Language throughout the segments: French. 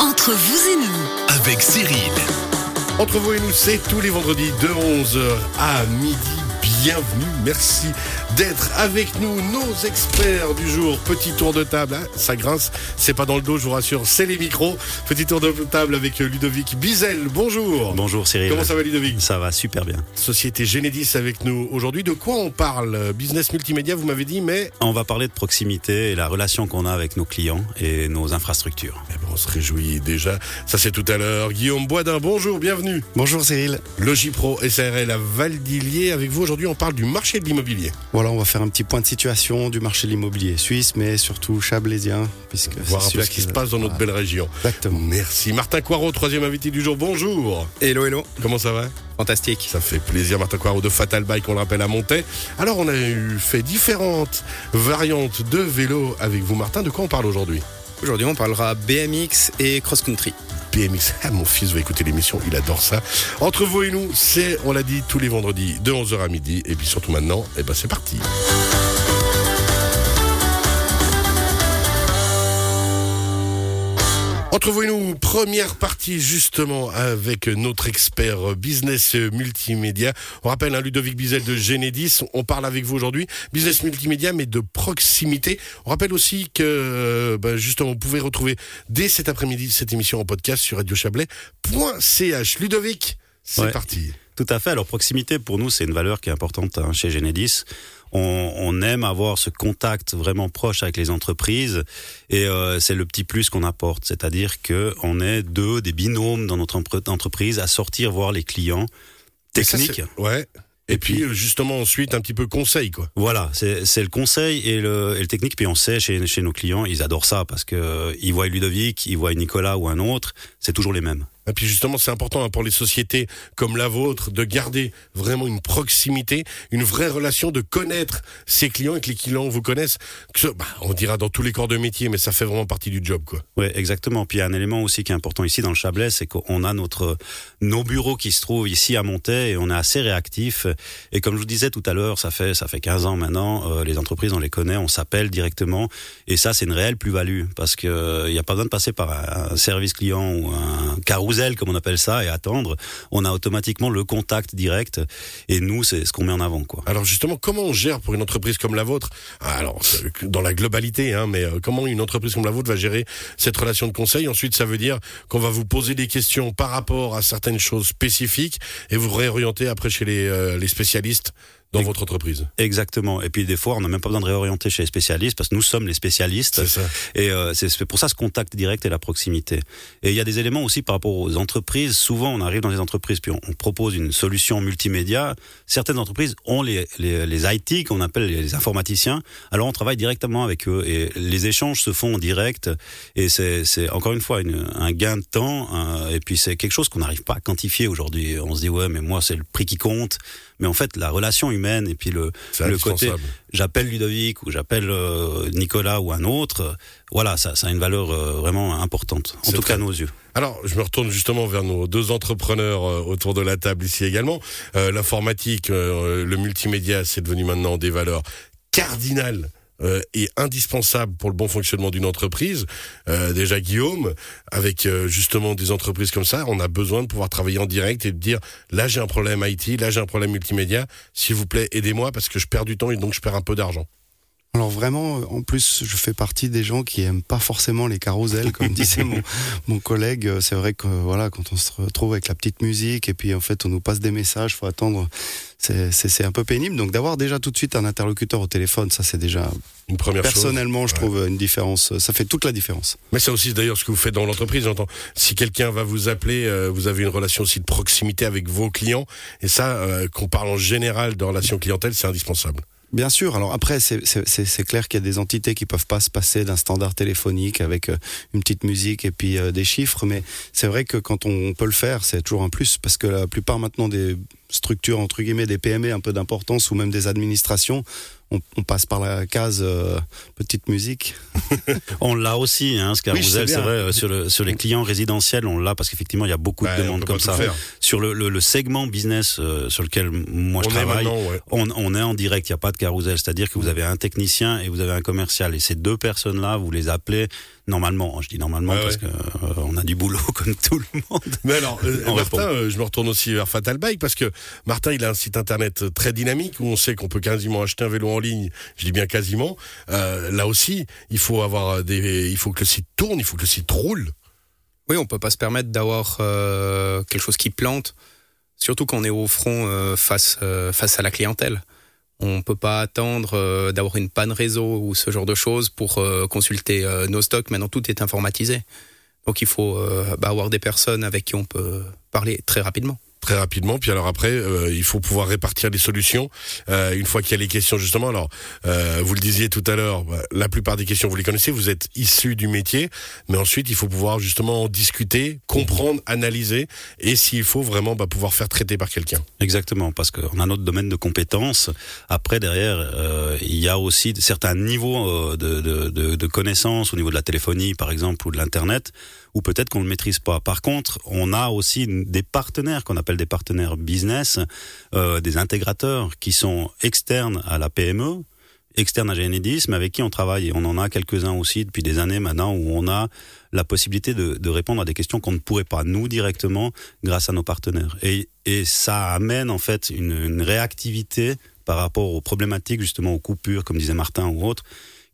Entre vous et nous, avec Cyril. Entre vous et nous, c'est tous les vendredis de 11h à midi. Bienvenue, merci d'être avec nous, nos experts du jour. Petit tour de table, hein, ça grince, c'est pas dans le dos, je vous rassure, c'est les micros. Petit tour de table avec Ludovic Bizel. Bonjour. Bonjour Cyril. Comment ça va Ludovic? Ça va super bien. Société Genedis avec nous aujourd'hui. De quoi on parle? Business multimédia, vous m'avez dit, mais On va parler de proximité et la relation qu'on a avec nos clients et nos infrastructures. Eh ben, on se réjouit déjà. Ça c'est tout à l'heure. Guillaume Boisdin, bonjour, bienvenue. Bonjour Cyril. Logipro SARL à Valdilier. Avec vous aujourd'hui, on parle du marché de l'immobilier. Voilà, on va faire un petit point de situation du marché de l'immobilier suisse, mais surtout chablaisien, puisque Voir un peu ce qui se passe dans notre Voilà. belle région. Exactement. Merci. Martin Coirot, troisième invité du jour. Bonjour. Hello, hello. Comment ça va? Fantastique. Ça fait plaisir, Martin Coirot de Fatal Bike, on le rappelle à Montaix. Alors, on a eu fait différentes variantes de vélo avec vous, Martin. De quoi on parle aujourd'hui? Aujourd'hui, on parlera BMX et cross-country. BMX. Ah, mon fils va écouter l'émission, il adore ça. Entre vous et nous, c'est, on l'a dit, tous les vendredis de 11h à midi. Et puis surtout maintenant, eh ben, c'est parti. Entre vous et nous, première partie justement avec notre expert business multimédia. On rappelle un Ludovic Bizel de Genedis. On parle avec vous aujourd'hui business multimédia mais de proximité. On rappelle aussi que euh, ben, justement vous pouvez retrouver dès cet après-midi cette émission en podcast sur radiochablais.ch. Ludovic, c'est Ouais. parti. Tout à fait. Alors proximité pour nous c'est une valeur qui est importante hein, chez Genedis. On, on aime avoir ce contact vraiment proche avec les entreprises et euh, c'est le petit plus qu'on apporte, c'est-à-dire que on est deux des binômes dans notre entreprise à sortir voir les clients ça, techniques. ouais. Et, puis, justement ensuite un petit peu conseil quoi. Voilà, c'est c'est le conseil et le, et le technique. Puis on sait chez, chez nos clients, ils adorent ça parce que euh, ils voient Ludovic, ils voient Nicolas ou un autre, c'est toujours les mêmes. Et puis justement, c'est important hein, pour les sociétés comme la vôtre de garder vraiment une proximité, une vraie relation, de connaître ses clients et que les clients vous connaissent. Bah, on dira dans tous les corps de métier, mais ça fait vraiment partie du job, quoi. Oui, exactement. Puis il y a un élément aussi qui est important ici dans le Chablais, c'est qu'on a notre nos bureaux qui se trouvent ici à Montaix et on est assez réactif. Et comme je vous disais tout à l'heure, ça fait ça fait 15 ans maintenant, euh, les entreprises on les connaît, on s'appelle directement et ça c'est une réelle plus-value parce que euh, n'y a pas besoin de passer par un, un service client ou un carousel comme on appelle ça et attendre. On a automatiquement le contact direct et nous c'est ce qu'on met en avant quoi. Alors justement, comment on gère pour une entreprise comme la vôtre? Ah, Alors, dans la globalité, hein, mais euh, comment une entreprise comme la vôtre va gérer cette relation de conseil? Ensuite, ça veut dire qu'on va vous poser des questions par rapport à certaines choses spécifiques et vous réorienter après chez les, euh, les spécialistes dans votre entreprise. Exactement. Et puis des fois, on n'a même pas besoin de réorienter chez les spécialistes parce que nous sommes les spécialistes. C'est ça. Et euh, c'est pour ça ce contact direct et la proximité. Et il y a des éléments aussi par rapport aux entreprises. Souvent, on arrive dans des entreprises puis on, on propose une solution multimédia. Certaines entreprises ont les, les, les IT qu'on appelle les informaticiens. Alors on travaille directement avec eux et les échanges se font en direct. Et c'est encore une fois une, un gain de temps. et puis c'est quelque chose qu'on n'arrive pas à quantifier aujourd'hui. On se dit ouais, mais moi c'est le prix qui compte. Mais en fait, la relation humaine et puis le, le côté j'appelle Ludovic ou j'appelle euh, Nicolas ou un autre, euh, voilà, ça, ça a une valeur euh, vraiment importante, en tout très- cas à nos yeux. Alors, je me retourne justement vers nos deux entrepreneurs autour de la table ici également. Euh, L'informatique, euh, le multimédia, c'est devenu maintenant des valeurs cardinales. Euh, et indispensables pour le bon fonctionnement d'une entreprise. Euh, déjà Guillaume, avec euh, justement des entreprises comme ça, on a besoin de pouvoir travailler en direct et de dire là j'ai un problème IT, là j'ai un problème multimédia, s'il vous plaît aidez-moi parce que je perds du temps et donc je perds un peu d'argent. Alors vraiment, en plus, je fais partie des gens qui aiment pas forcément les carousels, comme disait mon, mon collègue. C'est vrai que voilà, quand on se retrouve avec la petite musique et puis en fait on nous passe des messages, faut attendre. C'est un peu pénible. Donc d'avoir déjà tout de suite un interlocuteur au téléphone, ça c'est déjà Une première chose. personnellement, je Ouais. trouve une différence. Ça fait toute la différence. Mais c'est aussi d'ailleurs ce que vous faites dans l'entreprise, j'entends. Si quelqu'un va vous appeler, euh, vous avez une relation aussi de proximité avec vos clients. Et ça, euh, qu'on parle en général de relation clientèle, c'est indispensable. Bien sûr. Alors après, c'est- clair qu'il y a des entités qui peuvent pas se passer d'un standard téléphonique avec euh, une petite musique et puis euh, des chiffres, mais c'est vrai que quand on peut le faire, c'est toujours un plus parce que la plupart maintenant des structures entre guillemets des PME un peu d'importance ou même des administrations, on, on passe par la case euh, petite musique. On l'a aussi, hein, ce Oui, carousel, c'est vrai, euh, sur, le, sur les clients résidentiels, on l'a parce qu'effectivement, il y a beaucoup Bah, de demandes comme ça. Sur le, le, le segment business euh, sur lequel moi je On travaille, ouais. on, on est en direct, il n'y a pas de carousel. C'est-à-dire que vous avez un technicien et vous avez un commercial. Et ces deux personnes-là, vous les appelez normalement. Je dis normalement Ouais, parce ouais. que euh, on a du boulot comme tout le monde. Mais alors, euh, Martin, euh, je me retourne aussi vers Fatal Bike parce que Martin, il a un site internet très dynamique où on sait qu'on peut quasiment acheter un vélo en ligne. Je dis bien quasiment. Euh, là aussi, il faut avoir des, il faut que le site tourne, il faut que le site roule. Oui, on peut pas se permettre d'avoir euh, quelque chose qui plante, surtout quand on est au front euh, face euh, face à la clientèle. On peut pas attendre euh, d'avoir une panne réseau ou ce genre de choses pour euh, consulter euh, nos stocks. Maintenant, tout est informatisé. Donc, il faut euh, bah, avoir des personnes avec qui on peut parler très rapidement. Très rapidement. Puis alors après, euh, il faut pouvoir répartir les solutions. Euh, une fois qu'il y a les questions justement, alors euh, vous le disiez tout à l'heure, bah, la plupart des questions vous les connaissez, vous êtes issu du métier, mais ensuite il faut pouvoir justement en discuter, comprendre, analyser, et s'il faut vraiment bah, pouvoir faire traiter par quelqu'un. Exactement, parce qu'on a notre domaine de compétences. Après, derrière, euh, il y a aussi certains niveaux euh, de, de, de, de connaissances au niveau de la téléphonie, par exemple, ou de l'Internet, ou peut-être qu'on ne le maîtrise pas. Par contre, on a aussi des partenaires qu'on des partenaires business, euh, des intégrateurs qui sont externes à la PME, externes à Genedis, mais avec qui on travaille. Et on en a quelques-uns aussi depuis des années maintenant où on a la possibilité de, répondre à des questions qu'on ne pourrait pas nous directement grâce à nos partenaires. Et, et ça amène en fait une, une réactivité par rapport aux problématiques, justement aux coupures, comme disait Martin ou autres,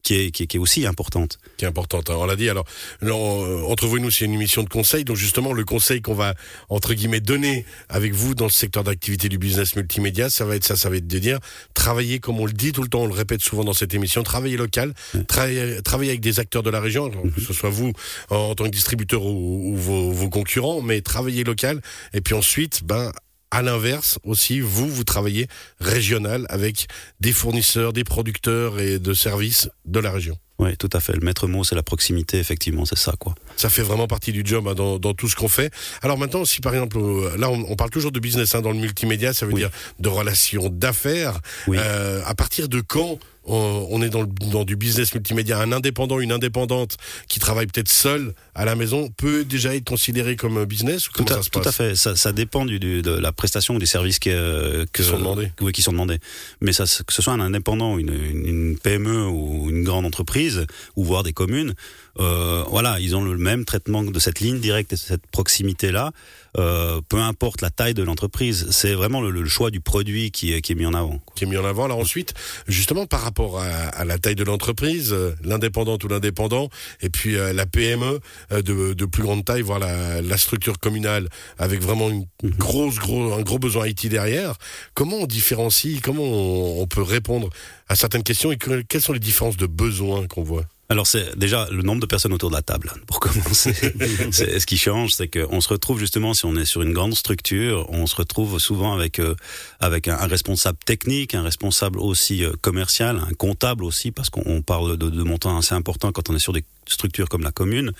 qui est, qui est, qui est aussi importante. qui est importante. hein. On l'a dit. Alors, euh, entre vous et nous, c'est une émission de conseil. Donc justement, le conseil qu'on va entre guillemets donner avec vous dans le secteur d'activité du business multimédia, ça va être ça. Ça va être de dire travailler comme on le dit tout le temps, on le répète souvent dans cette émission, travailler local, travailler, travailler avec des acteurs de la région, que ce soit vous en, en tant que distributeur ou, ou vos, vos concurrents, mais travailler local. Et puis ensuite, ben à l'inverse aussi, vous, vous travaillez régional avec des fournisseurs, des producteurs et de services de la région. Oui, tout à fait. Le maître mot, c'est la proximité, effectivement, c'est ça, quoi. Ça fait vraiment partie du job hein, dans, dans tout ce qu'on fait. Alors maintenant, si par exemple, euh, là, on, on parle toujours de business hein, dans le multimédia, ça veut Oui. dire de relations d'affaires. Oui. Euh, à partir de quand on, on est dans, le, dans du business multimédia Un indépendant, une indépendante qui travaille peut-être seul à la maison peut déjà être considéré comme business ou Tout comment à, ça se tout passe? à fait. Ça, ça dépend du, du- de la prestation ou des services que, euh, que, Qui sont demandés. oui, qui sont demandés. Mais ça, que ce soit un indépendant, une, une, une PME ou une grande entreprise, ou voire des communes, euh, voilà, ils ont le même traitement de cette ligne directe et de cette proximité-là. Euh, peu importe la taille de l'entreprise, c'est vraiment le, le choix du produit qui est, qui est mis en avant. quoi. qui est mis en avant. Alors ensuite, justement par rapport à, à la taille de l'entreprise, euh, l'indépendante ou l'indépendant, et puis euh, la PME euh, de, de plus grande taille, voire la, la structure communale avec vraiment une grosse, gros, un gros besoin IT derrière. Comment on différencie Comment on, on peut répondre à certaines questions et que- quelles sont les différences de besoins qu'on voit? Alors c'est déjà le nombre de personnes autour de la table pour commencer. c'est ce qui change, c'est qu'on se retrouve justement si on est sur une grande structure, on se retrouve souvent avec euh, avec un, un responsable technique, un responsable aussi euh, commercial, un comptable aussi parce qu'on on parle de, de montants assez importants quand on est sur des structures comme la commune.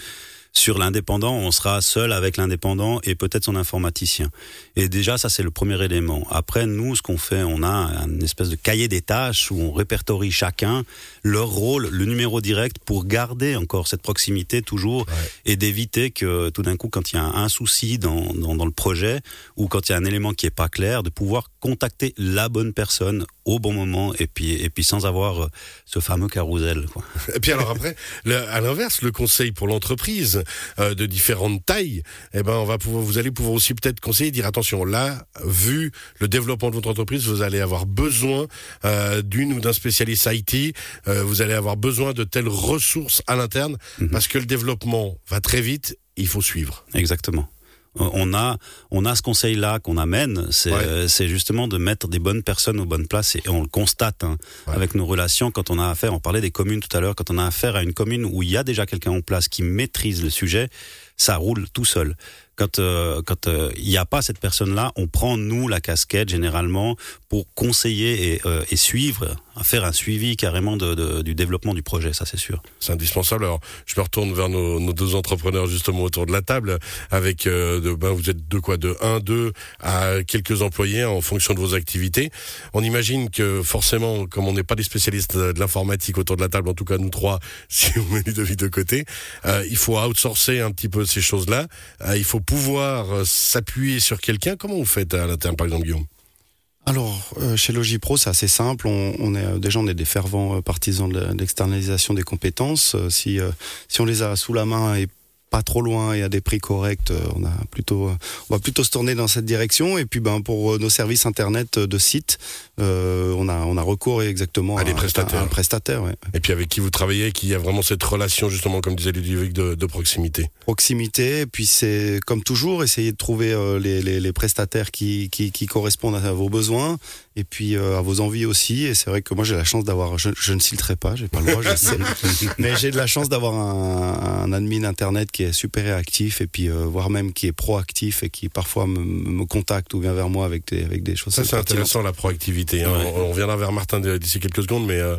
Sur l'indépendant, on sera seul avec l'indépendant et peut-être son informaticien. Et déjà, ça c'est le premier élément. Après, nous, ce qu'on fait, on a une espèce de cahier des tâches où on répertorie chacun leur rôle, le numéro direct pour garder encore cette proximité toujours et d'éviter que tout d'un coup, quand il y a un, un souci dans, dans, dans le projet ou quand il y a un élément qui est pas clair, de pouvoir contacter la bonne personne au bon moment et puis et puis sans avoir euh, ce fameux carrousel. Quoi. Et puis alors après, le- à l'inverse, le conseil pour l'entreprise euh, de différentes tailles, eh ben on va pouvoir, vous allez pouvoir aussi peut-être conseiller, dire attention, là, vu le développement de votre entreprise, vous allez avoir besoin euh, d'une ou d'un spécialiste IT, euh, vous allez avoir besoin de telles ressources à l'interne, parce que le développement va très vite, il faut suivre. Exactement. Euh, On a, on a ce conseil-là qu'on amène, c'est Ouais. euh, c'est justement de mettre des bonnes personnes aux bonnes places et on le constate hein, Ouais. avec nos relations quand on a affaire, on parlait des communes tout à l'heure, quand on a affaire à une commune où il y a déjà quelqu'un en place qui maîtrise le sujet, ça roule tout seul. Quand euh, quand euh, il n'y a pas cette personne-là, on prend nous la casquette généralement pour conseiller et, euh, suivre, faire un suivi carrément du développement du projet, ça c'est sûr. C'est indispensable. Alors, je me retourne vers nos, deux entrepreneurs justement autour de la table, avec euh, ben, vous êtes de quoi, de 1, 2 à quelques employés en fonction de vos activités. On imagine que forcément, comme on n'est pas des spécialistes de l'informatique autour de la table, en tout cas nous trois, si on met Ludovic de côté, euh, il faut outsourcer un petit peu ces choses-là, il faut pouvoir s'appuyer sur quelqu'un. Comment vous faites à l'interne, par exemple, Guillaume? Alors, chez Logipro, c'est assez simple. On, est déjà on est des fervents partisans de l'externalisation des compétences. si si on les a sous la main et pas trop loin et à des prix corrects, euh, on a plutôt, euh, on va plutôt se tourner dans cette direction. Et puis, ben, pour euh, nos services internet de site, on a, on a recours exactement à, des prestataires. un prestataire. Ouais. Et puis avec qui vous travaillez, qui a vraiment cette relation justement, comme disait Ludovic, de, de proximité. Proximité. Et puis c'est comme toujours essayer de trouver les, les, les, prestataires qui, qui, qui, correspondent à vos besoins et puis à vos envies aussi. Et c'est vrai que moi j'ai la chance d'avoir, je, je, ne citerai pas, j'ai pas le droit, je sais, mais j'ai de la chance d'avoir un, un admin internet qui est super réactif et puis euh, voire même qui est proactif et qui parfois me, me, contacte ou vient vers moi avec des, avec des choses. Ça c'est intéressant la proactivité. Hein. On, reviendra vers Martin d'ici quelques secondes, mais euh,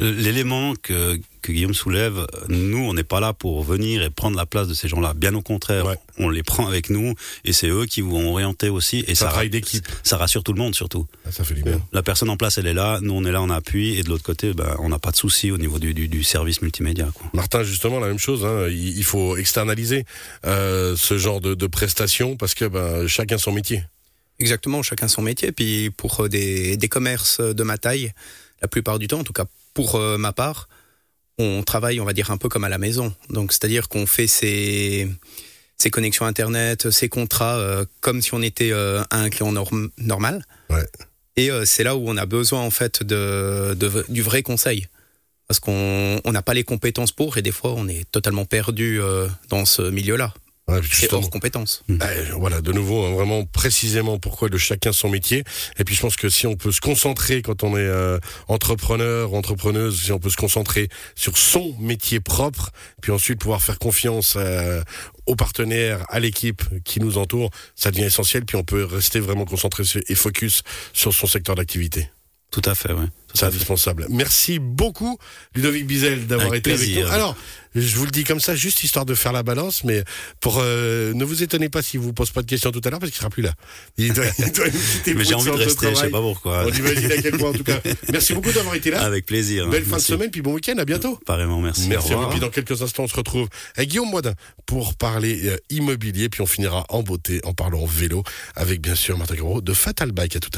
l'élément que, que, Guillaume soulève, nous, on n'est pas là pour venir et prendre la place de ces gens-là. Bien au contraire, on les prend avec nous et c'est eux qui vont orienter aussi. Et ça, ça d'équipe. Ça rassure tout le monde surtout. Ah, ça fait du bien. La personne en place, elle est là. Nous, on est là, on appuie. Et de l'autre côté, ben, on n'a pas de souci au niveau du, du, du, service multimédia. Quoi. Martin, justement, la même chose. Hein. Il, il, faut externaliser euh, ce genre de, de prestations parce que ben, chacun son métier. Exactement, chacun son métier. Puis pour des, des commerces de ma taille, la plupart du temps, en tout cas pour euh, ma part, on travaille, on va dire, un peu comme à la maison. Donc, c'est-à-dire qu'on fait ces, ces connexions Internet, ces contrats, euh, comme si on était euh, un client normal. Ouais. Et c'est là où on a besoin, en fait, de, de du vrai conseil. Parce qu'on n'a pas les compétences pour, et des fois, on est totalement perdu dans ce milieu-là. Ouais, c'est hors compétence. Bah, voilà, de nouveau, hein, vraiment précisément pourquoi de chacun son métier. Et puis je pense que si on peut se concentrer quand on est euh, entrepreneur, entrepreneuse, si on peut se concentrer sur son métier propre, puis ensuite pouvoir faire confiance euh, aux partenaires, à l'équipe qui nous entoure, ça devient essentiel. Puis on peut rester vraiment concentré et focus sur son secteur d'activité. Tout à fait, oui. C'est indispensable. Merci beaucoup, Ludovic Bizel, d'avoir été avec nous. Alors, je vous le dis comme ça, juste histoire de faire la balance, mais pour euh, ne vous étonnez pas s'il vous pose pas de questions tout à l'heure, parce qu'il sera plus là. Il doit, il doit mais j'ai envie de rester, je sais pas pourquoi. On imagine à quel point, en tout cas. Merci beaucoup d'avoir été là. Avec plaisir. Belle fin de semaine, puis bon week-end, à bientôt. Apparemment, merci. Merci. Et puis dans quelques instants, on se retrouve avec Guillaume Moidin pour parler euh, immobilier, puis on finira en beauté en parlant vélo avec bien sûr Martin Gros de Fatal Bike. À tout à l'heure.